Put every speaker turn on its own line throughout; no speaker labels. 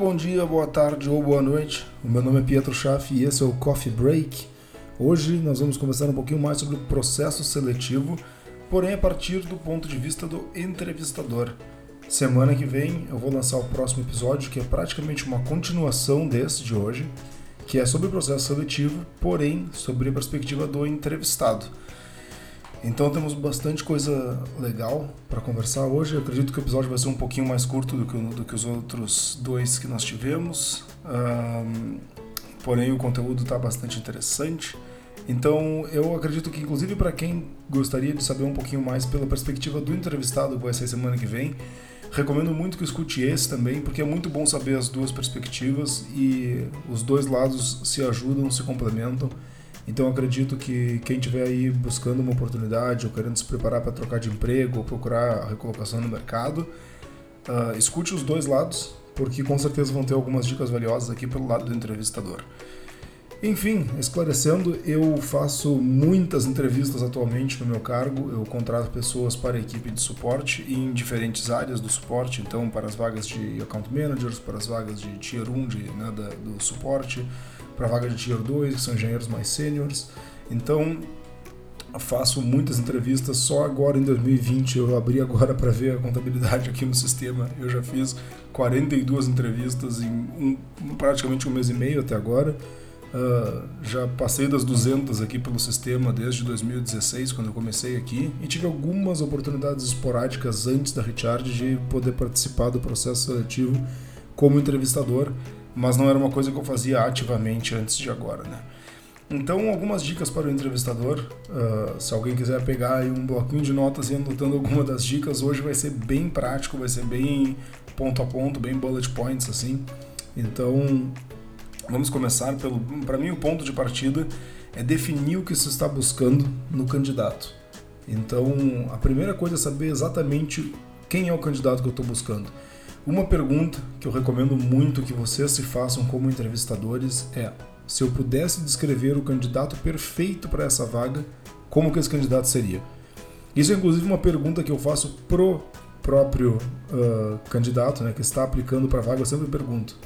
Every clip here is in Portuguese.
bom dia, boa tarde ou boa noite. O meu nome é Pietro Schaff e esse é o Coffee Break. Hoje nós vamos conversar um pouquinho mais sobre o processo seletivo, porém a partir do ponto de vista do entrevistador. Semana que vem eu vou lançar o próximo episódio, que é praticamente uma continuação desse de hoje, que é sobre o processo seletivo, porém sobre a perspectiva do entrevistado. Então temos bastante coisa legal para conversar hoje. Eu acredito que o episódio vai ser um pouquinho mais curto do que, do que os outros dois que nós tivemos. Um, porém o conteúdo está bastante interessante. Então eu acredito que inclusive para quem gostaria de saber um pouquinho mais pela perspectiva do entrevistado que vai ser semana que vem, recomendo muito que escute esse também, porque é muito bom saber as duas perspectivas e os dois lados se ajudam, se complementam então acredito que quem estiver aí buscando uma oportunidade ou querendo se preparar para trocar de emprego ou procurar recolocação no mercado, uh, escute os dois lados, porque com certeza vão ter algumas dicas valiosas aqui pelo lado do entrevistador. Enfim, esclarecendo, eu faço muitas entrevistas atualmente no meu cargo. Eu contrato pessoas para a equipe de suporte em diferentes áreas do suporte, então para as vagas de account managers, para as vagas de tier 1 de, né, do suporte, para vaga de Tier 2, que são engenheiros mais sêniores. Então, faço muitas entrevistas. Só agora em 2020 eu abri agora para ver a contabilidade aqui no sistema. Eu já fiz 42 entrevistas em um, praticamente um mês e meio até agora. Uh, já passei das 200 aqui pelo sistema desde 2016, quando eu comecei aqui, e tive algumas oportunidades esporádicas antes da Richard de poder participar do processo seletivo como entrevistador mas não era uma coisa que eu fazia ativamente antes de agora, né? Então, algumas dicas para o entrevistador. Uh, se alguém quiser pegar um bloquinho de notas e anotando alguma das dicas, hoje vai ser bem prático, vai ser bem ponto a ponto, bem bullet points assim. Então, vamos começar pelo. Para mim, o ponto de partida é definir o que se está buscando no candidato. Então, a primeira coisa é saber exatamente quem é o candidato que eu estou buscando. Uma pergunta que eu recomendo muito que vocês se façam como entrevistadores é: se eu pudesse descrever o candidato perfeito para essa vaga, como que esse candidato seria? Isso é inclusive uma pergunta que eu faço pro próprio uh, candidato, né, que está aplicando para a vaga. Eu sempre pergunto: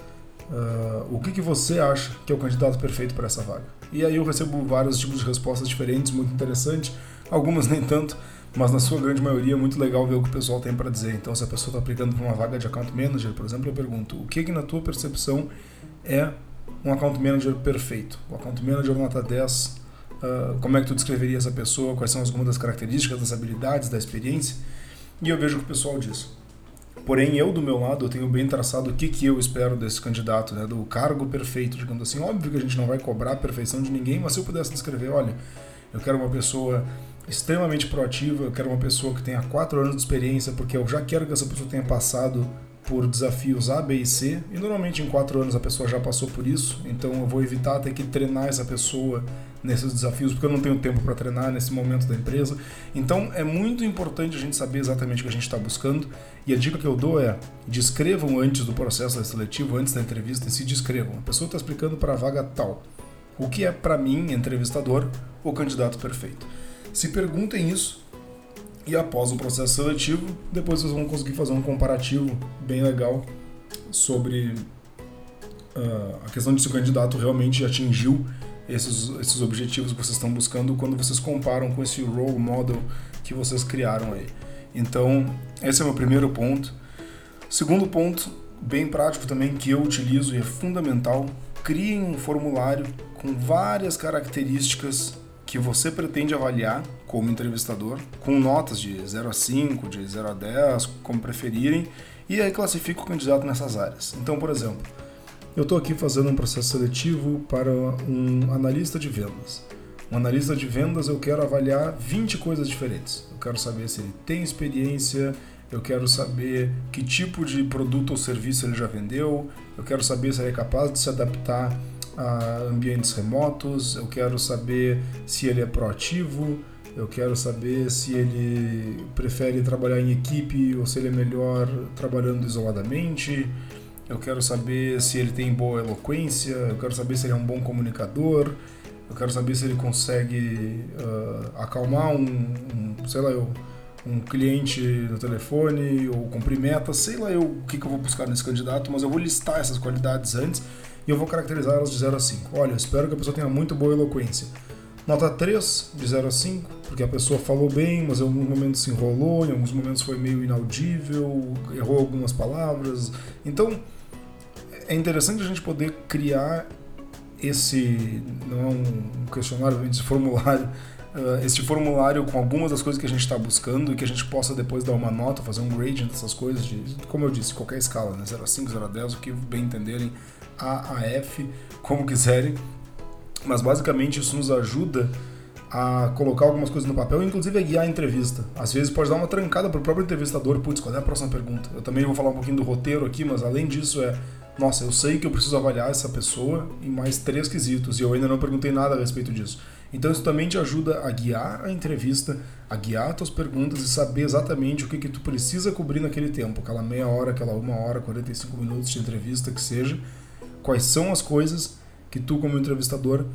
uh, o que, que você acha que é o candidato perfeito para essa vaga? E aí eu recebo vários tipos de respostas diferentes, muito interessante, algumas nem tanto mas na sua grande maioria é muito legal ver o que o pessoal tem para dizer. Então, se a pessoa está aplicando para uma vaga de account manager, por exemplo, eu pergunto: o que, que na tua percepção é um account manager perfeito? O account manager nota 10, uh, ah, como é que tu descreveria essa pessoa? Quais são algumas das características, das habilidades, da experiência? E eu vejo o que o pessoal diz. Porém, eu do meu lado, eu tenho bem traçado o que, que eu espero desse candidato, né, do cargo perfeito, digamos assim. Óbvio que a gente não vai cobrar a perfeição de ninguém, mas se eu pudesse descrever, olha, eu quero uma pessoa extremamente proativa, eu quero uma pessoa que tenha quatro anos de experiência, porque eu já quero que essa pessoa tenha passado por desafios A, B e C, e normalmente em quatro anos a pessoa já passou por isso, então eu vou evitar ter que treinar essa pessoa nesses desafios, porque eu não tenho tempo para treinar nesse momento da empresa. Então é muito importante a gente saber exatamente o que a gente está buscando, e a dica que eu dou é: descrevam antes do processo seletivo, antes da entrevista, e se descrevam. A pessoa está explicando para a vaga tal. O que é, para mim, entrevistador, o candidato perfeito? Se perguntem isso e após o processo seletivo, depois vocês vão conseguir fazer um comparativo bem legal sobre uh, a questão de se o candidato realmente atingiu esses, esses objetivos que vocês estão buscando quando vocês comparam com esse role model que vocês criaram aí. Então, esse é o meu primeiro ponto. Segundo ponto, bem prático também, que eu utilizo e é fundamental, criem um formulário com várias características que você pretende avaliar como entrevistador, com notas de 0 a 5, de 0 a 10, como preferirem, e aí classifica o candidato nessas áreas. Então, por exemplo, eu estou aqui fazendo um processo seletivo para um analista de vendas. Um analista de vendas eu quero avaliar 20 coisas diferentes. Eu quero saber se ele tem experiência, eu quero saber que tipo de produto ou serviço ele já vendeu, eu quero saber se ele é capaz de se adaptar a ambientes remotos, eu quero saber se ele é proativo, eu quero saber se ele prefere trabalhar em equipe ou se ele é melhor trabalhando isoladamente. Eu quero saber se ele tem boa eloquência, eu quero saber se ele é um bom comunicador, eu quero saber se ele consegue uh, acalmar um, um, sei lá, eu, um cliente no telefone ou cumprir metas, sei lá eu o que, que eu vou buscar nesse candidato, mas eu vou listar essas qualidades antes e eu vou caracterizar elas de 0 a 5. Olha, espero que a pessoa tenha muito boa eloquência. Nota 3, de 0 a 5, porque a pessoa falou bem, mas em alguns momentos se enrolou, em alguns momentos foi meio inaudível, errou algumas palavras. Então, é interessante a gente poder criar esse, não é um questionário, esse formulário, uh, esse formulário com algumas das coisas que a gente está buscando e que a gente possa depois dar uma nota, fazer um gradient dessas coisas, de, como eu disse, qualquer escala, né? 0 a 5, 0 a 10, o que bem entenderem, A a F, como quiserem. Mas basicamente isso nos ajuda a colocar algumas coisas no papel, inclusive a guiar a entrevista. Às vezes pode dar uma trancada para o próprio entrevistador, putz, qual é a próxima pergunta? Eu também vou falar um pouquinho do roteiro aqui, mas além disso é, nossa, eu sei que eu preciso avaliar essa pessoa em mais três quesitos e eu ainda não perguntei nada a respeito disso. Então isso também te ajuda a guiar a entrevista, a guiar as tuas perguntas e saber exatamente o que, que tu precisa cobrir naquele tempo, aquela meia hora, aquela uma hora, 45 minutos de entrevista que seja, quais são as coisas que tu como entrevistador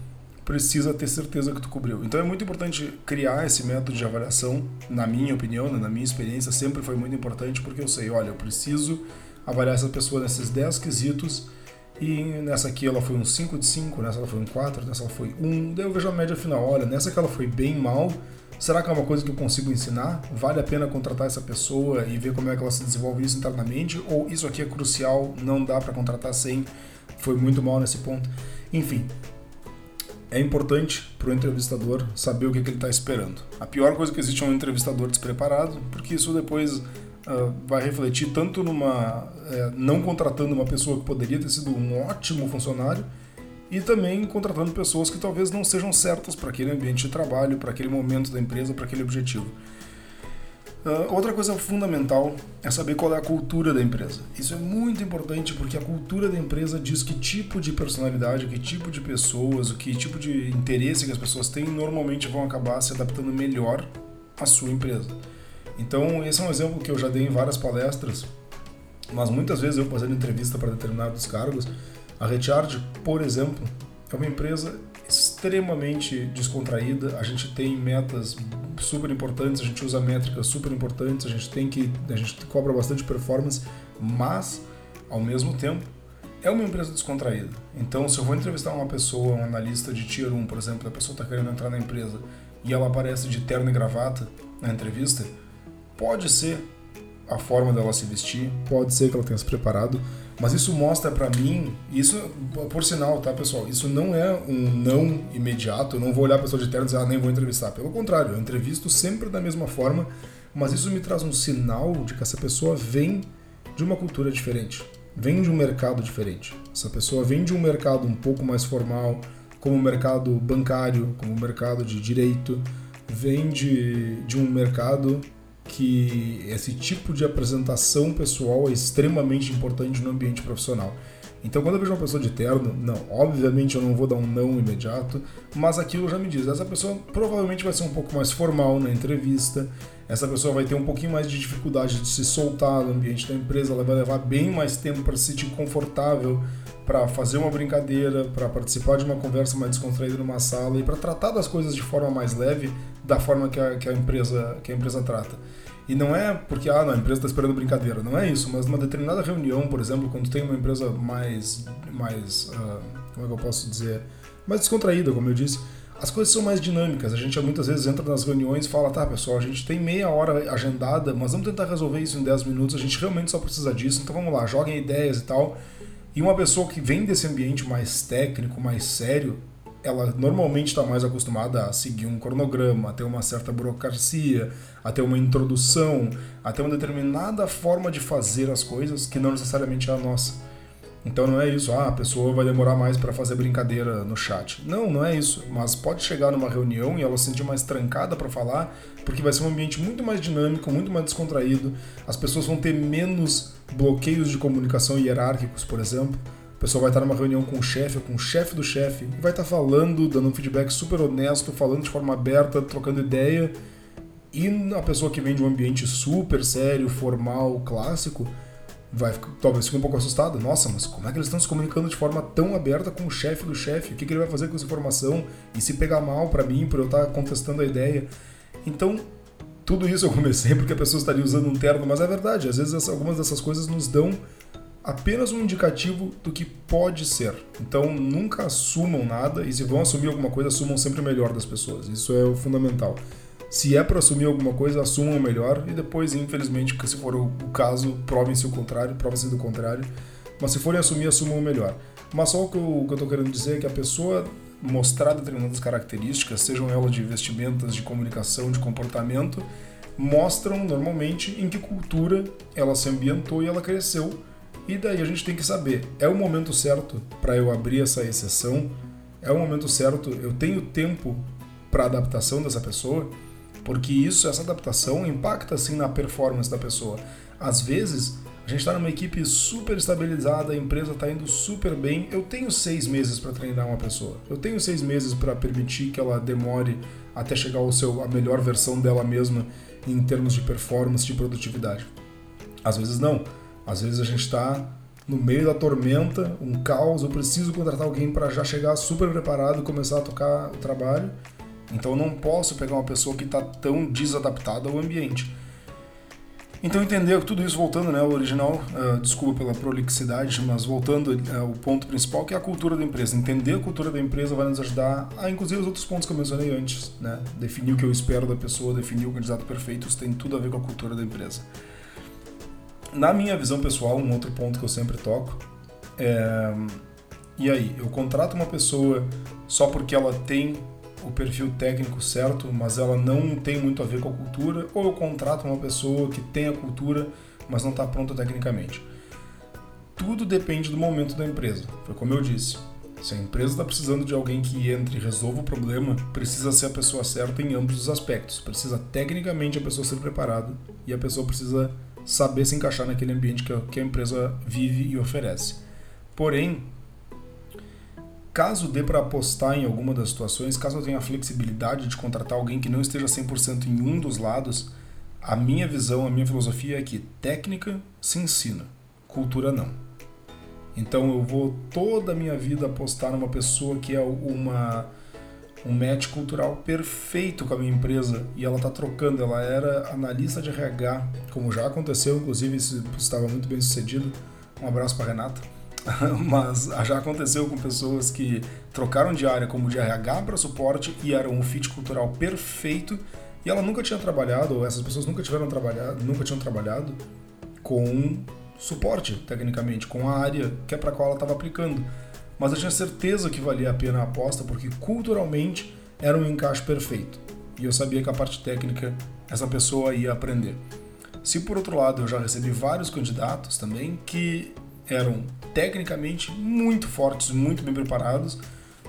precisa ter certeza que tu cobriu. Então é muito importante criar esse método de avaliação, na minha opinião, né, na minha experiência, sempre foi muito importante porque eu sei, olha, eu preciso avaliar essa pessoa nesses 10 quesitos e nessa aqui ela foi um 5 de 5, nessa ela foi um 4, nessa ela foi 1, daí eu vejo a média final, olha, nessa que ela foi bem mal, será que é uma coisa que eu consigo ensinar? Vale a pena contratar essa pessoa e ver como é que ela se desenvolve isso internamente? Ou isso aqui é crucial, não dá para contratar sem, foi muito mal nesse ponto? Enfim, é importante para o entrevistador saber o que, que ele está esperando. A pior coisa que existe é um entrevistador despreparado, porque isso depois uh, vai refletir tanto numa uh, não contratando uma pessoa que poderia ter sido um ótimo funcionário e também contratando pessoas que talvez não sejam certas para aquele ambiente de trabalho, para aquele momento da empresa, para aquele objetivo. Uh, outra coisa fundamental é saber qual é a cultura da empresa. Isso é muito importante porque a cultura da empresa diz que tipo de personalidade, que tipo de pessoas, o que tipo de interesse que as pessoas têm normalmente vão acabar se adaptando melhor à sua empresa. Então, esse é um exemplo que eu já dei em várias palestras, mas muitas vezes eu fazendo entrevista para determinados cargos. A Recharge, por exemplo, é uma empresa extremamente descontraída, a gente tem metas super importantes, a gente usa métricas super importantes, a gente tem que a gente cobra bastante performance, mas ao mesmo tempo é uma empresa descontraída. Então, se eu vou entrevistar uma pessoa, um analista de tier 1, por exemplo, a pessoa está querendo entrar na empresa e ela aparece de terno e gravata na entrevista, pode ser a forma dela se vestir, pode ser que ela tenha se preparado, mas isso mostra para mim, isso por sinal, tá, pessoal? Isso não é um não imediato. Eu não vou olhar a pessoa de terno e dizer, ah, nem vou entrevistar. Pelo contrário, eu entrevisto sempre da mesma forma, mas isso me traz um sinal de que essa pessoa vem de uma cultura diferente, vem de um mercado diferente. Essa pessoa vem de um mercado um pouco mais formal, como o mercado bancário, como o mercado de direito, vem de, de um mercado que esse tipo de apresentação pessoal é extremamente importante no ambiente profissional. Então, quando eu vejo uma pessoa de terno, não, obviamente eu não vou dar um não imediato, mas aquilo já me diz, essa pessoa provavelmente vai ser um pouco mais formal na entrevista, essa pessoa vai ter um pouquinho mais de dificuldade de se soltar no ambiente da empresa, ela vai levar bem mais tempo para se sentir confortável, para fazer uma brincadeira, para participar de uma conversa mais descontraída numa sala e para tratar das coisas de forma mais leve, da forma que a, que a empresa que a empresa trata. E não é porque ah, não, a empresa está esperando brincadeira, não é isso, mas numa determinada reunião, por exemplo, quando tem uma empresa mais, mais uh, como é que eu posso dizer, mais descontraída, como eu disse, as coisas são mais dinâmicas. A gente muitas vezes entra nas reuniões e fala, tá, pessoal, a gente tem meia hora agendada, mas vamos tentar resolver isso em 10 minutos, a gente realmente só precisa disso, então vamos lá, joguem ideias e tal. E uma pessoa que vem desse ambiente mais técnico, mais sério, ela normalmente está mais acostumada a seguir um cronograma, a ter uma certa burocracia, a ter uma introdução, a ter uma determinada forma de fazer as coisas que não necessariamente é a nossa. Então não é isso, ah, a pessoa vai demorar mais para fazer brincadeira no chat. Não, não é isso. Mas pode chegar numa reunião e ela se sentir mais trancada para falar, porque vai ser um ambiente muito mais dinâmico, muito mais descontraído. As pessoas vão ter menos bloqueios de comunicação hierárquicos, por exemplo a pessoa vai estar numa reunião com o chefe com o chefe do chefe e vai estar falando, dando um feedback super honesto, falando de forma aberta, trocando ideia. E a pessoa que vem de um ambiente super sério, formal, clássico, vai talvez fique um pouco assustada. Nossa, mas como é que eles estão se comunicando de forma tão aberta com o chefe do chefe? O que, que ele vai fazer com essa informação? E se pegar mal para mim por eu estar contestando a ideia? Então, tudo isso eu comecei porque a pessoa estaria usando um terno, mas é verdade, às vezes algumas dessas coisas nos dão apenas um indicativo do que pode ser. Então nunca assumam nada e se vão assumir alguma coisa, assumam sempre o melhor das pessoas. Isso é o fundamental. Se é para assumir alguma coisa, assumam o melhor e depois, infelizmente, se for o caso, provem-se o contrário, provem-se do contrário. Mas se forem assumir, assumam o melhor. Mas só o que eu, estou querendo dizer é que a pessoa mostrar determinadas características, sejam elas de vestimentas, de comunicação, de comportamento, mostram normalmente em que cultura ela se ambientou e ela cresceu. E daí a gente tem que saber, é o momento certo para eu abrir essa exceção? É o momento certo? Eu tenho tempo para adaptação dessa pessoa? Porque isso, essa adaptação impacta sim na performance da pessoa. Às vezes, a gente está numa equipe super estabilizada, a empresa está indo super bem. Eu tenho seis meses para treinar uma pessoa. Eu tenho seis meses para permitir que ela demore até chegar ao seu a melhor versão dela mesma em termos de performance, de produtividade. Às vezes não. Às vezes a gente está no meio da tormenta, um caos. Eu preciso contratar alguém para já chegar super preparado e começar a tocar o trabalho. Então eu não posso pegar uma pessoa que está tão desadaptada ao ambiente. Então entender tudo isso voltando né, ao original, uh, desculpa pela prolixidade, mas voltando ao uh, ponto principal que é a cultura da empresa. Entender a cultura da empresa vai nos ajudar a, inclusive, os outros pontos que eu mencionei antes. Né? Definir o que eu espero da pessoa, definir o candidato perfeito, isso tem tudo a ver com a cultura da empresa. Na minha visão pessoal, um outro ponto que eu sempre toco é... E aí, eu contrato uma pessoa só porque ela tem o perfil técnico certo, mas ela não tem muito a ver com a cultura, ou eu contrato uma pessoa que tem a cultura, mas não está pronta tecnicamente. Tudo depende do momento da empresa. Foi como eu disse. Se a empresa está precisando de alguém que entre e resolva o problema, precisa ser a pessoa certa em ambos os aspectos. Precisa tecnicamente a pessoa ser preparada e a pessoa precisa saber se encaixar naquele ambiente que a empresa vive e oferece. Porém, caso dê para apostar em alguma das situações, caso eu tenha a flexibilidade de contratar alguém que não esteja 100% em um dos lados, a minha visão, a minha filosofia é que técnica se ensina, cultura não. Então eu vou toda a minha vida apostar numa pessoa que é uma um match cultural perfeito com a minha empresa e ela está trocando. Ela era analista de RH, como já aconteceu, inclusive estava muito bem sucedido. Um abraço para Renata mas já aconteceu com pessoas que trocaram de área como de RH para suporte e eram um fit cultural perfeito e ela nunca tinha trabalhado, ou essas pessoas nunca tiveram trabalhado, nunca tinham trabalhado com suporte, tecnicamente, com a área que é para qual ela estava aplicando. Mas eu tinha certeza que valia a pena a aposta porque culturalmente era um encaixe perfeito. E eu sabia que a parte técnica essa pessoa ia aprender. Se por outro lado eu já recebi vários candidatos também que eram tecnicamente muito fortes, muito bem preparados,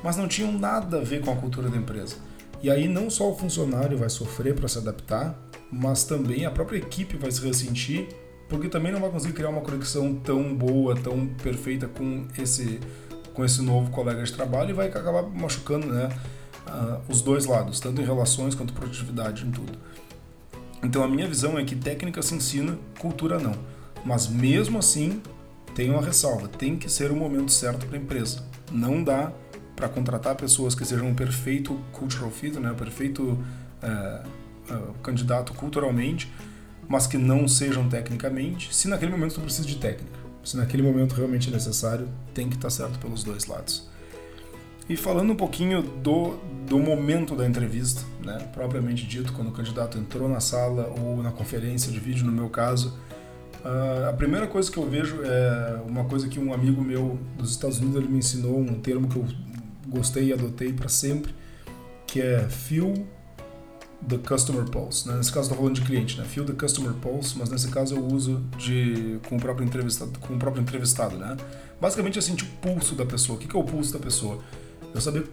mas não tinham nada a ver com a cultura da empresa. E aí não só o funcionário vai sofrer para se adaptar, mas também a própria equipe vai se ressentir, porque também não vai conseguir criar uma conexão tão boa, tão perfeita com esse com esse novo colega de trabalho e vai acabar machucando, né, uh, os dois lados, tanto em relações quanto produtividade em tudo. Então a minha visão é que técnica se ensina, cultura não. Mas mesmo assim, tem uma ressalva, tem que ser o momento certo para a empresa. Não dá para contratar pessoas que sejam um perfeito cultural fit, né, um perfeito é, é, candidato culturalmente, mas que não sejam tecnicamente, se naquele momento tu precisa de técnica. Se naquele momento realmente é necessário, tem que estar tá certo pelos dois lados. E falando um pouquinho do, do momento da entrevista, né, propriamente dito, quando o candidato entrou na sala ou na conferência de vídeo, no meu caso, Uh, a primeira coisa que eu vejo é uma coisa que um amigo meu dos Estados Unidos ele me ensinou, um termo que eu gostei e adotei para sempre, que é feel the customer pulse. Né? Nesse caso estou falando de cliente, né? Feel the customer pulse, mas nesse caso eu uso de com o próprio entrevistado, com o próprio entrevistado, né? Basicamente é sentir o pulso da pessoa. O que é o pulso da pessoa? Eu saber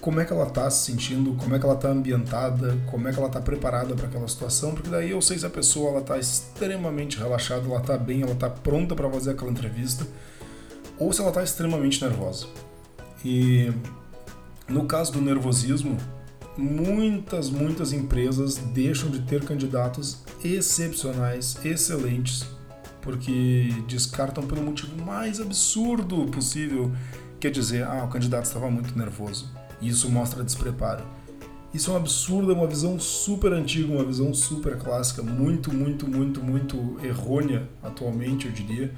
como é que ela está se sentindo, como é que ela está ambientada, como é que ela está preparada para aquela situação, porque daí eu sei se a pessoa ela está extremamente relaxada, ela está bem, ela está pronta para fazer aquela entrevista, ou se ela está extremamente nervosa. E no caso do nervosismo, muitas, muitas empresas deixam de ter candidatos excepcionais, excelentes, porque descartam pelo motivo mais absurdo possível, quer dizer, ah, o candidato estava muito nervoso. E isso mostra despreparo. Isso é um absurdo, é uma visão super antiga, uma visão super clássica, muito, muito, muito, muito errônea atualmente, eu diria,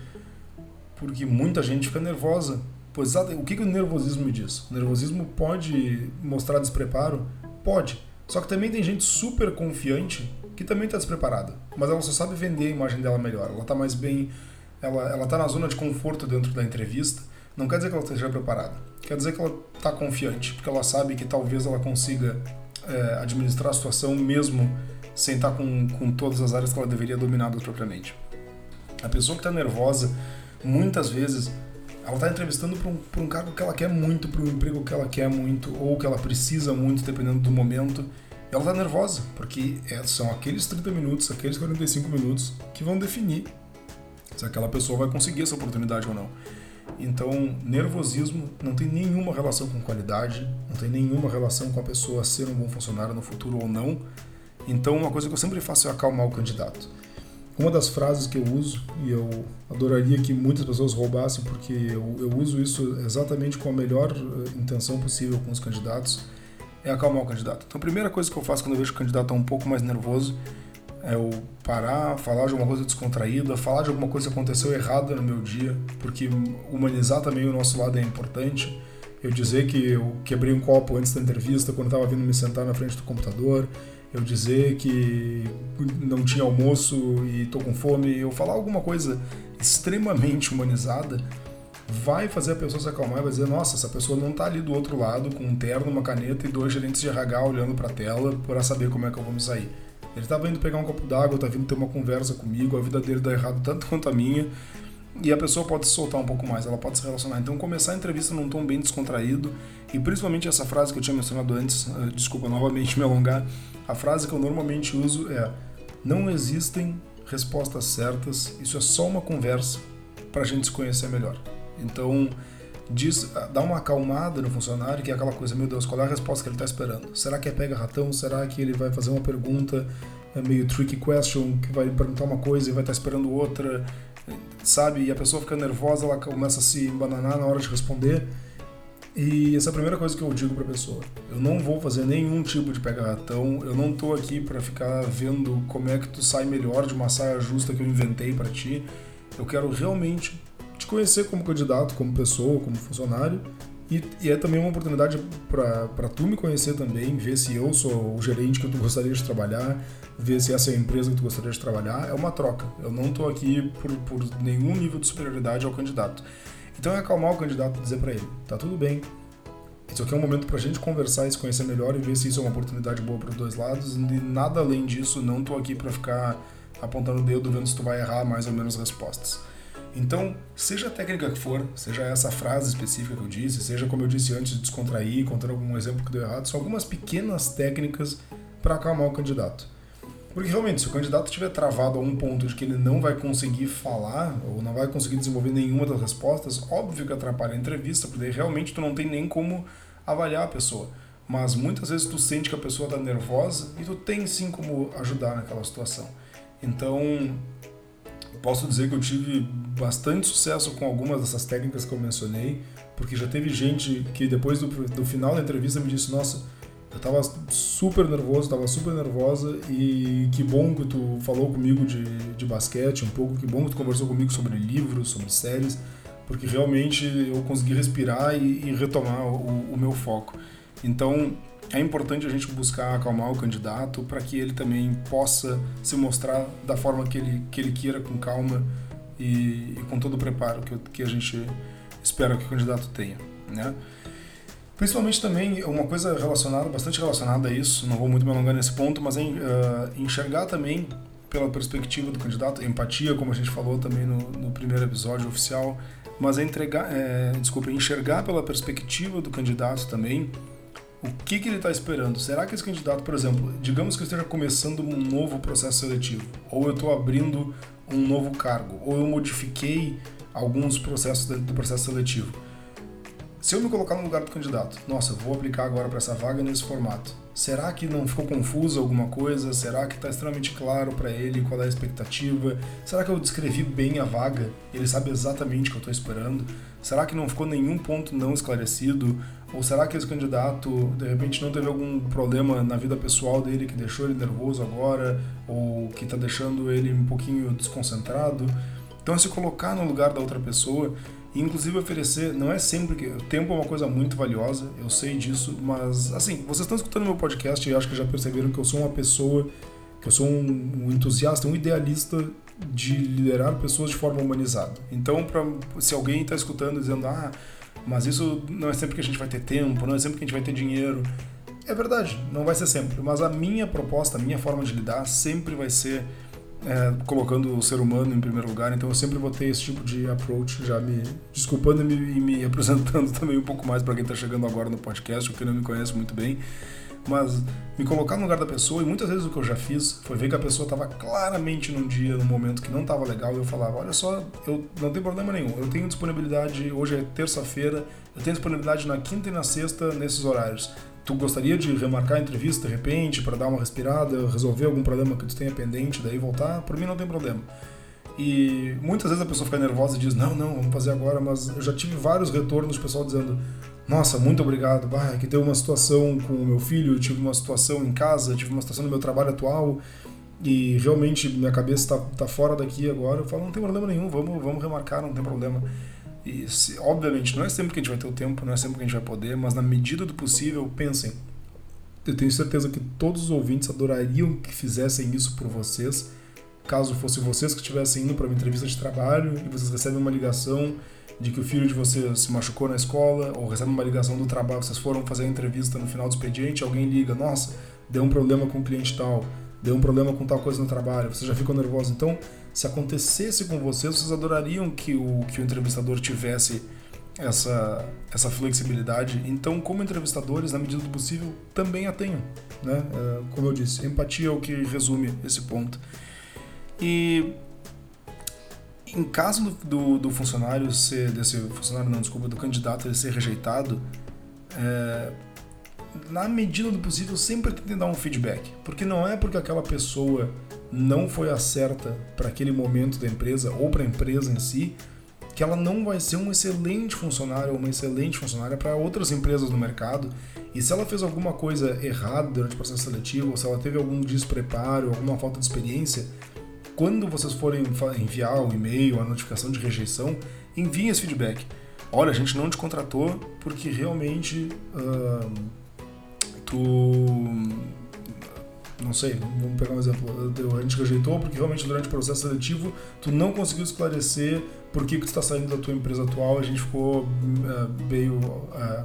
porque muita gente fica nervosa. Pois o que, que o nervosismo me diz? O nervosismo pode mostrar despreparo? Pode. Só que também tem gente super confiante que também está despreparada, mas ela só sabe vender a imagem dela melhor. Ela está mais bem, ela ela está na zona de conforto dentro da entrevista. Não quer dizer que ela esteja preparada, quer dizer que ela está confiante, porque ela sabe que talvez ela consiga é, administrar a situação mesmo sem estar tá com, com todas as áreas que ela deveria dominar propriamente. A pessoa que está nervosa, muitas vezes, ela está entrevistando para um, um cargo que ela quer muito, para um emprego que ela quer muito, ou que ela precisa muito, dependendo do momento. E ela está nervosa, porque é, são aqueles 30 minutos, aqueles 45 minutos que vão definir se aquela pessoa vai conseguir essa oportunidade ou não. Então, nervosismo não tem nenhuma relação com qualidade, não tem nenhuma relação com a pessoa ser um bom funcionário no futuro ou não. Então, uma coisa que eu sempre faço é acalmar o candidato. Uma das frases que eu uso, e eu adoraria que muitas pessoas roubassem, porque eu, eu uso isso exatamente com a melhor eh, intenção possível com os candidatos, é acalmar o candidato. Então, a primeira coisa que eu faço quando eu vejo o candidato está um pouco mais nervoso é eu parar, falar de alguma coisa descontraída, falar de alguma coisa que aconteceu errada no meu dia, porque humanizar também o nosso lado é importante. Eu dizer que eu quebrei um copo antes da entrevista, quando estava vindo me sentar na frente do computador. Eu dizer que não tinha almoço e estou com fome. Eu falar alguma coisa extremamente humanizada vai fazer a pessoa se acalmar e vai dizer: nossa, essa pessoa não está ali do outro lado com um terno, uma caneta e dois gerentes de RH olhando para a tela para saber como é que eu vou me sair. Ele estava indo pegar um copo d'água, está vindo ter uma conversa comigo, a vida dele dá errado tanto quanto a minha. E a pessoa pode se soltar um pouco mais, ela pode se relacionar. Então, começar a entrevista num tom bem descontraído, e principalmente essa frase que eu tinha mencionado antes, uh, desculpa novamente me alongar, a frase que eu normalmente uso é: Não existem respostas certas, isso é só uma conversa para a gente se conhecer melhor. Então, diz, dá uma acalmada no funcionário, que é aquela coisa, meu Deus, qual é a resposta que ele está esperando? Será que é pega ratão? Será que ele vai fazer uma pergunta é meio tricky question, que vai perguntar uma coisa e vai estar tá esperando outra, sabe? E a pessoa fica nervosa, ela começa a se embananar na hora de responder. E essa é a primeira coisa que eu digo para a pessoa. Eu não vou fazer nenhum tipo de pega-ratão, eu não tô aqui para ficar vendo como é que tu sai melhor de uma saia justa que eu inventei para ti. Eu quero realmente te conhecer como candidato, como pessoa, como funcionário. E, e é também uma oportunidade para tu me conhecer também, ver se eu sou o gerente que tu gostaria de trabalhar, ver se essa é a empresa que tu gostaria de trabalhar. É uma troca. Eu não estou aqui por, por nenhum nível de superioridade ao candidato. Então é acalmar o candidato e dizer para ele: tá tudo bem, isso aqui é um momento para a gente conversar e se conhecer melhor e ver se isso é uma oportunidade boa para os dois lados. E nada além disso, não estou aqui para ficar apontando o dedo vendo se tu vai errar mais ou menos respostas. Então, seja a técnica que for, seja essa frase específica que eu disse, seja como eu disse antes, de descontrair, contando algum exemplo que deu errado, são algumas pequenas técnicas para acalmar o candidato. Porque realmente, se o candidato estiver travado a um ponto de que ele não vai conseguir falar ou não vai conseguir desenvolver nenhuma das respostas, óbvio que atrapalha a entrevista, porque realmente tu não tem nem como avaliar a pessoa. Mas muitas vezes tu sente que a pessoa está nervosa e tu tem sim como ajudar naquela situação. Então, posso dizer que eu tive bastante sucesso com algumas dessas técnicas que eu mencionei, porque já teve gente que depois do, do final da entrevista me disse: Nossa, eu tava super nervoso, tava super nervosa e que bom que tu falou comigo de, de basquete um pouco, que bom que tu conversou comigo sobre livros, sobre séries, porque realmente eu consegui respirar e, e retomar o, o meu foco. Então, é importante a gente buscar acalmar o candidato para que ele também possa se mostrar da forma que ele, que ele queira, com calma e, e com todo o preparo que, que a gente espera que o candidato tenha. Né? Principalmente também uma coisa relacionada, bastante relacionada a isso, não vou muito me alongar nesse ponto, mas é enxergar também pela perspectiva do candidato, empatia, como a gente falou também no, no primeiro episódio oficial, mas é entregar, é, desculpa, enxergar pela perspectiva do candidato também o que, que ele está esperando? Será que esse candidato, por exemplo, digamos que eu esteja começando um novo processo seletivo, ou eu estou abrindo um novo cargo, ou eu modifiquei alguns processos do processo seletivo. se eu me colocar no lugar do candidato, nossa, vou aplicar agora para essa vaga nesse formato. Será que não ficou confuso alguma coisa? Será que está extremamente claro para ele qual é a expectativa? Será que eu descrevi bem a vaga? Ele sabe exatamente o que eu estou esperando? Será que não ficou nenhum ponto não esclarecido? Ou será que esse candidato de repente não teve algum problema na vida pessoal dele que deixou ele nervoso agora? Ou que está deixando ele um pouquinho desconcentrado? Então, se colocar no lugar da outra pessoa inclusive oferecer, não é sempre que. O tempo é uma coisa muito valiosa, eu sei disso, mas assim, vocês estão escutando meu podcast e acho que já perceberam que eu sou uma pessoa, que eu sou um, um entusiasta, um idealista de liderar pessoas de forma humanizada. Então, pra, se alguém está escutando dizendo, ah, mas isso não é sempre que a gente vai ter tempo, não é sempre que a gente vai ter dinheiro. É verdade, não vai ser sempre, mas a minha proposta, a minha forma de lidar sempre vai ser é, colocando o ser humano em primeiro lugar, então eu sempre vou ter esse tipo de approach, já me desculpando e me, me apresentando também um pouco mais para quem está chegando agora no podcast, ou quem não me conhece muito bem, mas me colocar no lugar da pessoa, e muitas vezes o que eu já fiz foi ver que a pessoa estava claramente num dia, num momento que não estava legal, e eu falava, olha só, eu não tem problema nenhum, eu tenho disponibilidade, hoje é terça-feira, eu tenho disponibilidade na quinta e na sexta nesses horários tu gostaria de remarcar a entrevista de repente para dar uma respirada, resolver algum problema que tu tenha pendente, daí voltar, por mim não tem problema. E muitas vezes a pessoa fica nervosa e diz: Não, não, vamos fazer agora, mas eu já tive vários retornos do pessoal dizendo: Nossa, muito obrigado, bah, é que teve uma situação com o meu filho, tive uma situação em casa, tive uma situação no meu trabalho atual e realmente minha cabeça está tá fora daqui agora. Eu falo: Não tem problema nenhum, vamos, vamos remarcar, não tem problema. E, se, obviamente, não é sempre que a gente vai ter o tempo, não é sempre que a gente vai poder, mas na medida do possível, pensem. Eu tenho certeza que todos os ouvintes adorariam que fizessem isso por vocês. Caso fosse vocês que estivessem indo para uma entrevista de trabalho e vocês recebem uma ligação de que o filho de vocês se machucou na escola, ou recebem uma ligação do trabalho, vocês foram fazer a entrevista no final do expediente, alguém liga, nossa, deu um problema com o cliente tal, deu um problema com tal coisa no trabalho, você já ficou nervoso. Então, se acontecesse com vocês, vocês adorariam que o, que o entrevistador tivesse essa, essa flexibilidade. Então, como entrevistadores, na medida do possível, também a tenham. Né? É, como eu disse, empatia é o que resume esse ponto. E em caso do, do, do funcionário ser, desse funcionário não, desculpa, do candidato ele ser rejeitado, é, na medida do possível, sempre tem que dar um feedback. Porque não é porque aquela pessoa não foi a certa para aquele momento da empresa ou para a empresa em si, que ela não vai ser um excelente funcionário ou uma excelente funcionária para outras empresas no mercado. E se ela fez alguma coisa errada durante o processo seletivo, ou se ela teve algum despreparo, alguma falta de experiência, quando vocês forem enviar o e-mail, a notificação de rejeição, enviem esse feedback. Olha, a gente não te contratou porque realmente uh, tu não sei, vamos pegar um exemplo, a gente rejeitou porque realmente durante o processo seletivo tu não conseguiu esclarecer por que, que tu está saindo da tua empresa atual, a gente ficou uh, meio. Uh,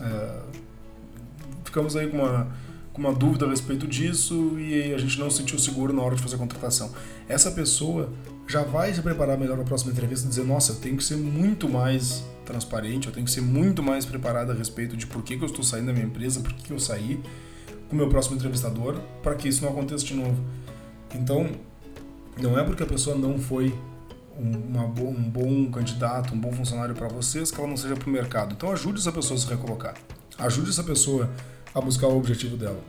uh, ficamos aí com uma, com uma dúvida a respeito disso e a gente não se sentiu seguro na hora de fazer a contratação. Essa pessoa já vai se preparar melhor para a próxima entrevista e dizer: nossa, eu tenho que ser muito mais transparente, eu tenho que ser muito mais preparado a respeito de por que, que eu estou saindo da minha empresa, por que, que eu saí com o meu próximo entrevistador para que isso não aconteça de novo. Então, não é porque a pessoa não foi uma, um bom candidato, um bom funcionário para vocês que ela não seja para o mercado. Então, ajude essa pessoa a se recolocar. Ajude essa pessoa a buscar o objetivo dela.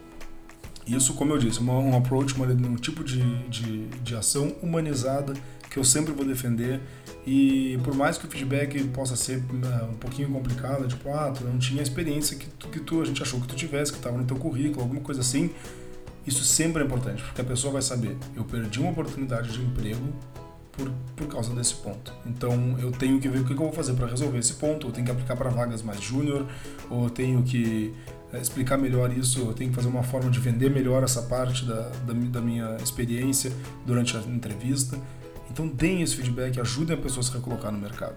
Isso, como eu disse, uma, um approach, um tipo de, de, de ação humanizada que eu sempre vou defender. E por mais que o feedback possa ser uh, um pouquinho complicado, tipo, ah, tu não tinha a experiência que tu, que tu a gente achou que tu tivesse, que estava no teu currículo, alguma coisa assim, isso sempre é importante, porque a pessoa vai saber, eu perdi uma oportunidade de emprego por, por causa desse ponto. Então eu tenho que ver o que eu vou fazer para resolver esse ponto, eu tenho que aplicar para vagas mais júnior, ou tenho que eh, explicar melhor isso, eu tenho que fazer uma forma de vender melhor essa parte da, da, da minha experiência durante a entrevista. Então deem esse feedback, ajudem a pessoa a se recolocar no mercado.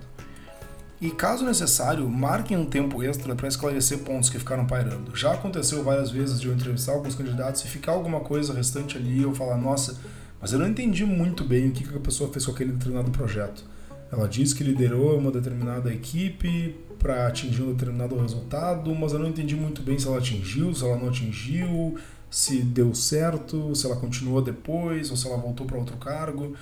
E caso necessário, marquem um tempo extra para esclarecer pontos que ficaram pairando. Já aconteceu várias vezes de eu entrevistar alguns candidatos e ficar alguma coisa restante ali, eu falar, nossa, mas eu não entendi muito bem o que a pessoa fez com aquele determinado projeto. Ela diz que liderou uma determinada equipe para atingir um determinado resultado, mas eu não entendi muito bem se ela atingiu, se ela não atingiu, se deu certo, se ela continuou depois ou se ela voltou para outro cargo.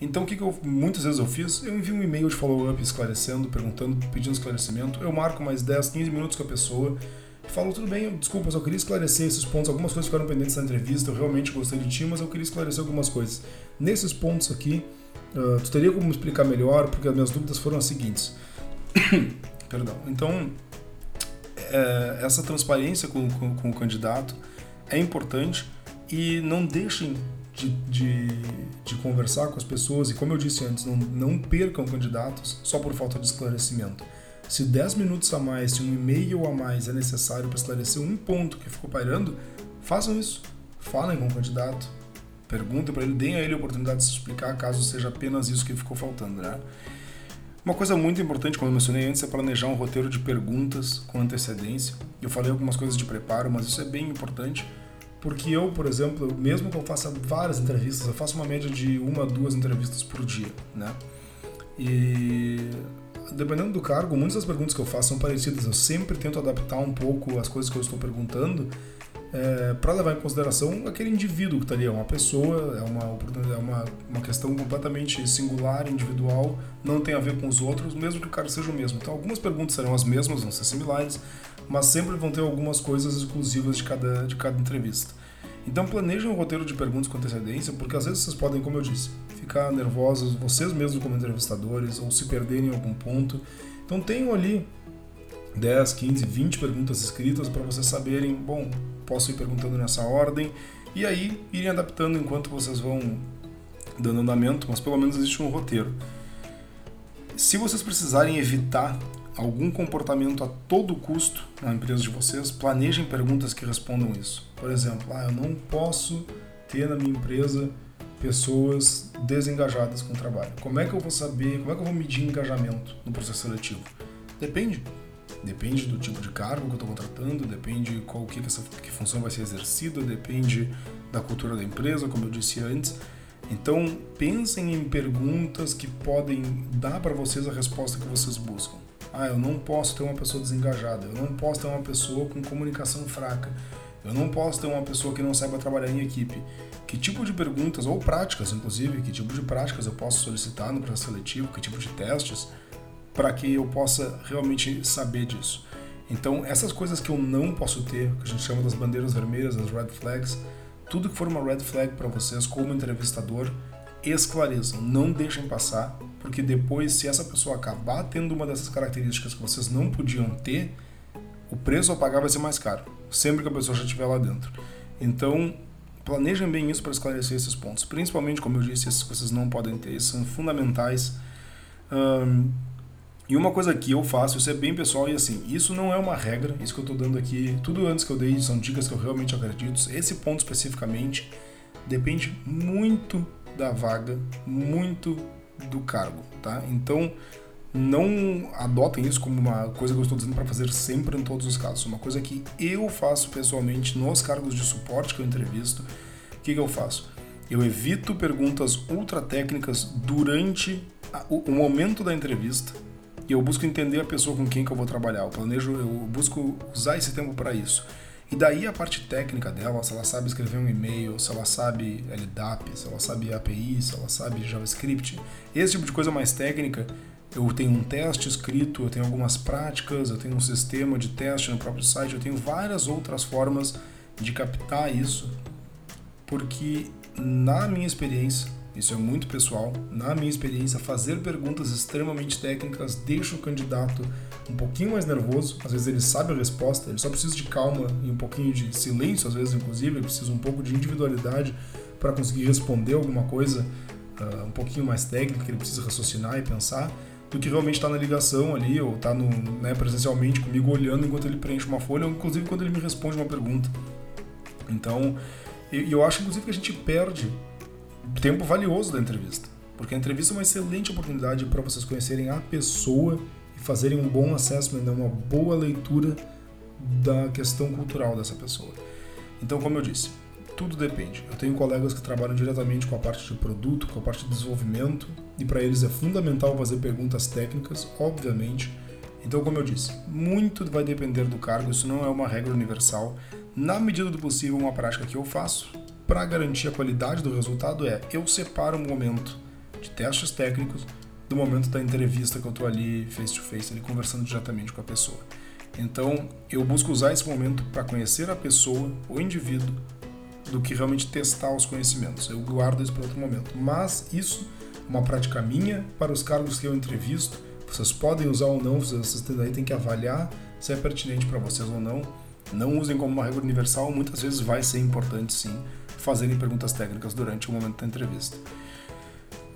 Então, o que, que eu muitas vezes eu fiz? Eu envio um e-mail de follow-up esclarecendo, perguntando, pedindo esclarecimento. Eu marco mais 10, 15 minutos com a pessoa e falo: tudo bem, desculpa, eu só queria esclarecer esses pontos. Algumas coisas ficaram pendentes na entrevista, eu realmente gostei de ti, mas eu queria esclarecer algumas coisas. Nesses pontos aqui, uh, tu teria como explicar melhor, porque as minhas dúvidas foram as seguintes. Perdão. Então, é, essa transparência com, com, com o candidato é importante e não deixem de, de, de, conversar com as pessoas e, como eu disse antes, não, não percam candidatos só por falta de esclarecimento. Se 10 minutos a mais, se um e-mail a mais é necessário para esclarecer um ponto que ficou pairando, façam isso. Falem com o candidato, perguntem para ele, deem a ele a oportunidade de se explicar caso seja apenas isso que ficou faltando, né? Uma coisa muito importante, como eu mencionei antes, é planejar um roteiro de perguntas com antecedência. Eu falei algumas coisas de preparo, mas isso é bem importante porque eu, por exemplo, mesmo que eu faça várias entrevistas, eu faço uma média de uma, duas entrevistas por dia, né? E dependendo do cargo, muitas das perguntas que eu faço são parecidas. Eu sempre tento adaptar um pouco as coisas que eu estou perguntando é, para levar em consideração aquele indivíduo que está ali. É uma pessoa, é uma, é uma, uma questão completamente singular, individual, não tem a ver com os outros, mesmo que o cara seja o mesmo. Então, algumas perguntas serão as mesmas, vão ser similares, mas sempre vão ter algumas coisas exclusivas de cada, de cada entrevista. Então planejem um roteiro de perguntas com antecedência, porque às vezes vocês podem, como eu disse, ficar nervosos, vocês mesmos como entrevistadores, ou se perderem em algum ponto. Então tenham ali 10, 15, 20 perguntas escritas para vocês saberem, bom, posso ir perguntando nessa ordem, e aí irem adaptando enquanto vocês vão dando andamento, mas pelo menos existe um roteiro. Se vocês precisarem evitar algum comportamento a todo custo na empresa de vocês, planejem perguntas que respondam isso. Por exemplo, ah, eu não posso ter na minha empresa pessoas desengajadas com o trabalho. Como é que eu vou saber, como é que eu vou medir engajamento no processo seletivo? Depende. Depende do tipo de cargo que eu estou contratando, depende qual que, essa, que função vai ser exercida, depende da cultura da empresa, como eu disse antes. Então, pensem em perguntas que podem dar para vocês a resposta que vocês buscam. Ah, eu não posso ter uma pessoa desengajada, eu não posso ter uma pessoa com comunicação fraca, eu não posso ter uma pessoa que não saiba trabalhar em equipe. Que tipo de perguntas, ou práticas inclusive, que tipo de práticas eu posso solicitar no processo seletivo, que tipo de testes, para que eu possa realmente saber disso. Então, essas coisas que eu não posso ter, que a gente chama das bandeiras vermelhas, das red flags, tudo que for uma red flag para vocês como entrevistador, esclareçam, não deixem passar, porque depois, se essa pessoa acabar tendo uma dessas características que vocês não podiam ter, o preço a pagar vai ser mais caro, sempre que a pessoa já estiver lá dentro. Então, planejem bem isso para esclarecer esses pontos, principalmente, como eu disse, essas coisas não podem ter, são fundamentais. E uma coisa que eu faço, isso é bem pessoal e assim, isso não é uma regra, isso que eu estou dando aqui, tudo antes que eu dei são dicas que eu realmente acredito. Esse ponto especificamente depende muito da vaga, muito do cargo, tá? Então, não adotem isso como uma coisa que eu estou dizendo para fazer sempre em todos os casos. Uma coisa que eu faço pessoalmente nos cargos de suporte que eu entrevisto. O que, que eu faço? Eu evito perguntas ultra técnicas durante o momento da entrevista e eu busco entender a pessoa com quem que eu vou trabalhar. Eu planejo, eu busco usar esse tempo para isso. E daí a parte técnica dela, se ela sabe escrever um e-mail, se ela sabe LDAP, se ela sabe API, se ela sabe JavaScript, esse tipo de coisa mais técnica, eu tenho um teste escrito, eu tenho algumas práticas, eu tenho um sistema de teste no próprio site, eu tenho várias outras formas de captar isso, porque na minha experiência, isso é muito pessoal, na minha experiência, fazer perguntas extremamente técnicas deixa o candidato um pouquinho mais nervoso, às vezes ele sabe a resposta, ele só precisa de calma e um pouquinho de silêncio, às vezes, inclusive, ele precisa um pouco de individualidade para conseguir responder alguma coisa uh, um pouquinho mais técnica, que ele precisa raciocinar e pensar, do que realmente está na ligação ali, ou está né, presencialmente comigo olhando enquanto ele preenche uma folha, ou inclusive quando ele me responde uma pergunta. Então, eu acho inclusive que a gente perde tempo valioso da entrevista, porque a entrevista é uma excelente oportunidade para vocês conhecerem a pessoa e fazerem um bom assessment, uma boa leitura da questão cultural dessa pessoa. Então, como eu disse, tudo depende. Eu tenho colegas que trabalham diretamente com a parte de produto, com a parte de desenvolvimento, e para eles é fundamental fazer perguntas técnicas, obviamente. Então, como eu disse, muito vai depender do cargo, isso não é uma regra universal. Na medida do possível, uma prática que eu faço para garantir a qualidade do resultado é eu separo um momento de testes técnicos do momento da entrevista que eu estou ali face to face, ali conversando diretamente com a pessoa. Então, eu busco usar esse momento para conhecer a pessoa, o indivíduo, do que realmente testar os conhecimentos. Eu guardo isso para outro momento. Mas isso é uma prática minha para os cargos que eu entrevisto. Vocês podem usar ou não, vocês daí têm que avaliar se é pertinente para vocês ou não. Não usem como uma regra universal, muitas vezes vai ser importante sim fazerem perguntas técnicas durante o momento da entrevista.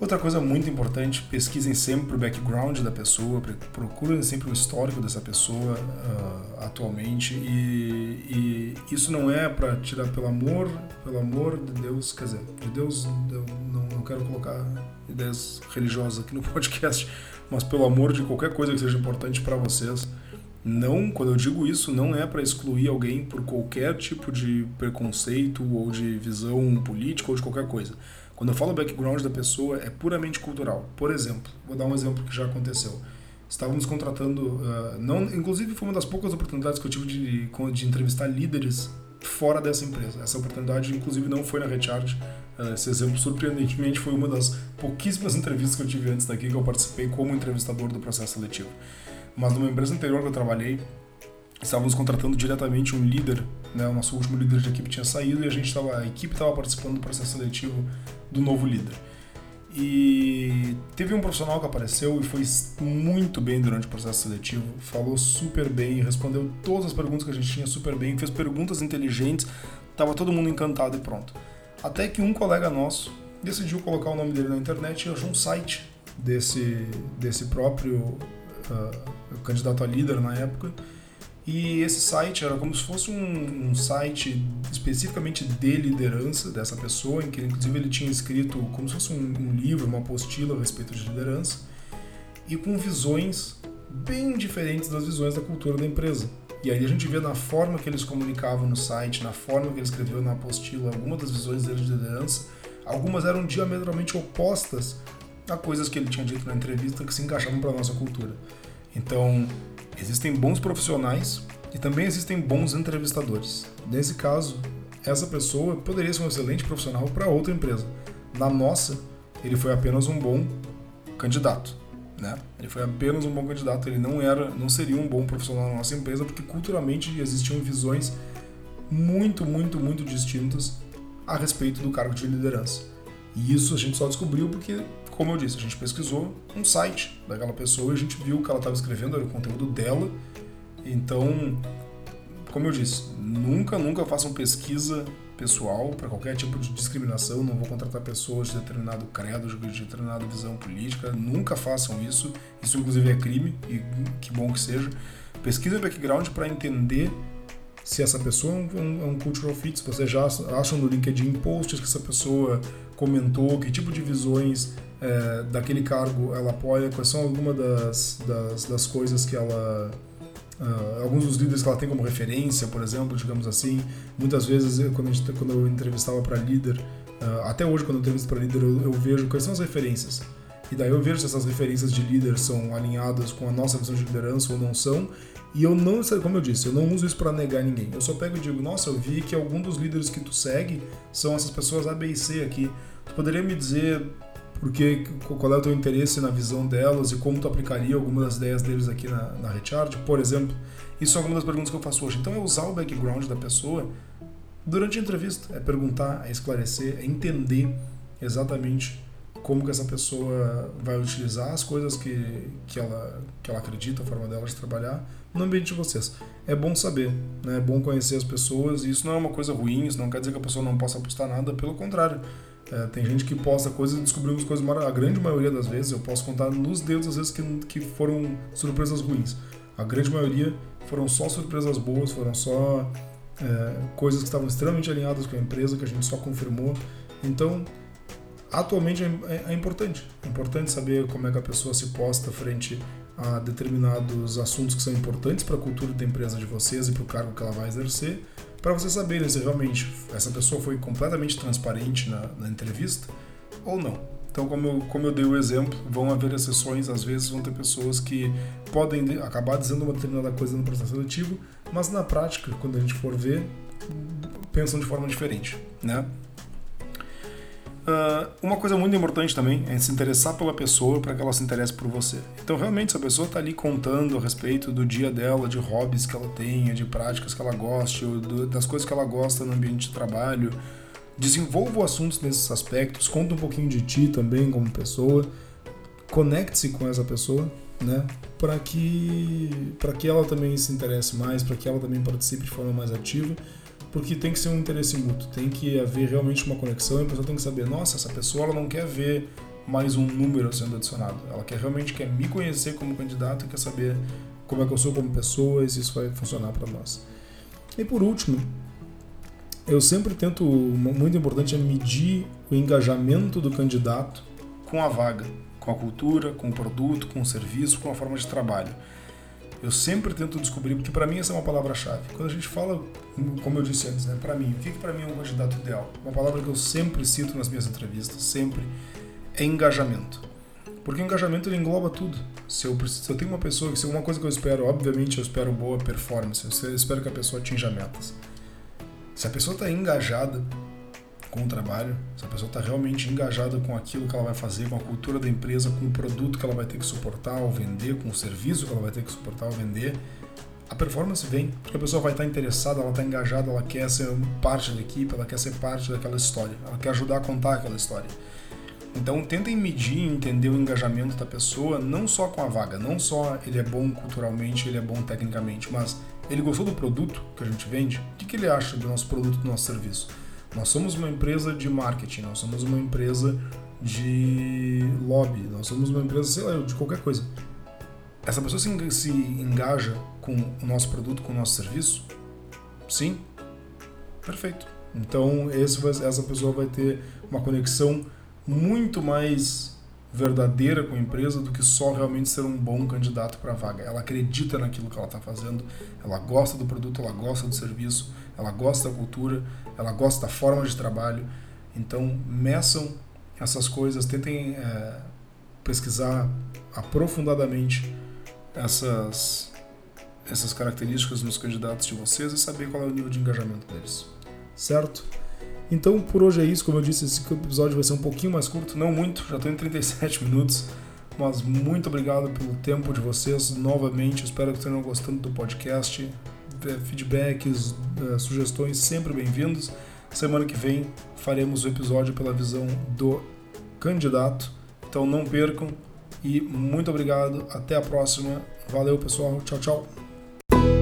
Outra coisa muito importante, pesquisem sempre o background da pessoa, procurem sempre o histórico dessa pessoa uh, atualmente e, e, isso não é para tirar pelo amor, pelo amor de Deus, quer dizer, de Deus, eu não, não quero colocar ideias religiosas aqui no podcast, mas pelo amor de qualquer coisa que seja importante para vocês, não, quando eu digo isso, não é para excluir alguém por qualquer tipo de preconceito ou de visão política ou de qualquer coisa quando eu falo background da pessoa, é puramente cultural. Por exemplo, vou dar um exemplo que já aconteceu. Estávamos contratando, uh, não, inclusive foi uma das poucas oportunidades que eu tive de, de entrevistar líderes fora dessa empresa. Essa oportunidade, inclusive, não foi na Recharge. Uh, esse exemplo, surpreendentemente, foi uma das pouquíssimas entrevistas que eu tive antes daqui, que eu participei como entrevistador do processo seletivo. Mas numa empresa anterior que eu trabalhei, estávamos contratando diretamente um líder, né? O nosso último líder de equipe tinha saído e a gente estava, a equipe estava participando do processo seletivo do novo líder. E teve um profissional que apareceu e foi muito bem durante o processo seletivo, falou super bem, respondeu todas as perguntas que a gente tinha super bem, fez perguntas inteligentes, tava todo mundo encantado e pronto. Até que um colega nosso decidiu colocar o nome dele na internet e achou um site desse, desse próprio uh, candidato a líder na época e esse site era como se fosse um, um, site especificamente de liderança dessa pessoa, em que inclusive ele tinha escrito como se fosse um, um livro, uma apostila a respeito de liderança, e com visões bem diferentes das visões da cultura da empresa. E aí a gente vê na forma que eles comunicavam no site, na forma que ele escreveu na apostila, algumas das visões dele de liderança, algumas eram diametralmente opostas a coisas que ele tinha dito na entrevista que se encaixavam para a nossa cultura. Então, Existem bons profissionais e também existem bons entrevistadores. Nesse caso, essa pessoa poderia ser um excelente profissional para outra empresa. Na nossa, ele foi apenas um bom candidato, né? Ele foi apenas um bom candidato, ele não era, não seria um bom profissional na nossa empresa porque culturalmente existiam visões muito, muito, muito distintas a respeito do cargo de liderança. E isso a gente só descobriu porque como eu disse, a gente pesquisou um site daquela pessoa e a gente viu o que ela estava escrevendo, era o conteúdo dela. Então, como eu disse, nunca, nunca façam pesquisa pessoal para qualquer tipo de discriminação. Não vou contratar pessoas de determinado credo, de determinada visão política. Nunca façam isso. Isso, inclusive, é crime e que bom que seja. Pesquisa background para entender se essa pessoa é um, é um cultural fit, se vocês já acham no LinkedIn posts que essa pessoa comentou, que tipo de visões é, daquele cargo ela apoia, quais são algumas das, das, das coisas que ela. Uh, alguns dos líderes que ela tem como referência, por exemplo, digamos assim. Muitas vezes, quando, a gente, quando eu entrevistava para líder, uh, até hoje, quando eu entrevisto para líder, eu, eu, vejo quais são as referências. E daí eu vejo se essas referências de líder são alinhadas com a nossa visão de liderança ou não são. E eu não, como eu disse, eu não uso isso para negar ninguém. Eu só pego e digo, nossa, eu vi que algum dos líderes que tu segue são essas pessoas A, B e C aqui. Tu poderia me dizer porque qual é o teu interesse na visão delas e como tu aplicaria algumas das ideias deles aqui na, na Recharge, por exemplo. Isso é alguma das perguntas que eu faço hoje. Então é usar o background da pessoa durante a entrevista, é perguntar, é esclarecer, é entender exatamente como que essa pessoa vai utilizar as coisas que, que, ela, que ela acredita, a forma dela de trabalhar no ambiente de vocês. É bom saber, né? é bom conhecer as pessoas, e isso não é uma coisa ruim, isso não quer dizer que a pessoa não possa apostar nada, pelo contrário. É, tem gente que posta coisas e descobrimos coisas A grande maioria das vezes, eu posso contar nos dedos as vezes que, que foram surpresas ruins. A grande maioria foram só surpresas boas, foram só é, coisas que estavam extremamente alinhadas com a empresa, que a gente só confirmou. Então, atualmente é, é, é importante. É importante saber como é que a pessoa se posta frente a determinados assuntos que são importantes para a cultura da empresa de vocês e para o cargo que ela vai exercer para vocês saberem se realmente essa pessoa foi completamente transparente na, na entrevista ou não. Então, como eu, como eu dei o exemplo, vão haver exceções, às vezes vão ter pessoas que podem acabar dizendo uma determinada coisa no processo seletivo, mas na prática, quando a gente for ver, pensam de forma diferente, né? Uh, uma coisa muito importante também é se interessar pela pessoa para que ela se interesse por você. Então, realmente, se a pessoa está ali contando a respeito do dia dela, de hobbies que ela tenha, de práticas que ela goste, do, das coisas que ela gosta no ambiente de trabalho, desenvolva assuntos nesses aspectos, conta um pouquinho de ti também como pessoa, conecte-se com essa pessoa, né? Para que, que ela também se interesse mais, para que ela também participe de forma mais ativa porque tem que ser um interesse mútuo, tem que haver realmente uma conexão e a pessoa tem que saber, nossa, essa pessoa ela não quer ver mais um número sendo adicionado, ela quer realmente quer me conhecer como candidato quer saber como é que eu sou como pessoa e se isso vai funcionar para nós. E por último, eu sempre tento, muito importante é medir o engajamento do candidato com a vaga, com a cultura, com o produto, com o serviço, com a forma de trabalho. Eu sempre tento descobrir, porque para mim essa é uma palavra-chave. Quando a gente fala, como eu disse antes, né, para mim, o que, que para mim é um candidato ideal? Uma palavra que eu sempre cito nas minhas entrevistas, sempre, é engajamento. Porque engajamento ele engloba tudo. Se eu, se eu tenho uma pessoa, se uma coisa que eu espero, obviamente eu espero boa performance, eu espero que a pessoa atinja metas. Se a pessoa está engajada, com o trabalho, se a pessoa está realmente engajada com aquilo que ela vai fazer, com a cultura da empresa, com o produto que ela vai ter que suportar ou vender, com o serviço que ela vai ter que suportar ou vender, a performance vem, porque a pessoa vai estar tá interessada, ela está engajada, ela quer ser parte da equipe, ela quer ser parte daquela história, ela quer ajudar a contar aquela história. Então tentem medir e entender o engajamento da pessoa, não só com a vaga, não só ele é bom culturalmente, ele é bom tecnicamente, mas ele gostou do produto que a gente vende, o que, que ele acha do nosso produto, do nosso serviço? Nós somos uma empresa de marketing, nós somos uma empresa de lobby, nós somos uma empresa, sei lá, de qualquer coisa. Essa pessoa se, engaja com o nosso produto, com o nosso serviço? Sim? Perfeito. Então, esse, essa pessoa vai ter uma conexão muito mais verdadeira com a empresa do que só realmente ser um bom candidato para a vaga. Ela acredita naquilo que ela está fazendo, ela gosta do produto, ela gosta do serviço, ela gosta da cultura, ela gosta da forma de trabalho. Então, meçam essas coisas, tentem é, pesquisar aprofundadamente essas, essas características nos candidatos de vocês e saber qual é o nível de engajamento deles. Certo? Então, por hoje é isso. Como eu disse, esse episódio vai ser um pouquinho mais curto, não muito, já estou em 37 minutos. Mas muito obrigado pelo tempo de vocês novamente. Espero que tenham gostando do podcast. É, feedbacks, é, sugestões sempre bem-vindos. Semana que vem faremos o episódio pela visão do candidato. Então não percam e muito obrigado. Até a próxima. Valeu, pessoal. Tchau, tchau.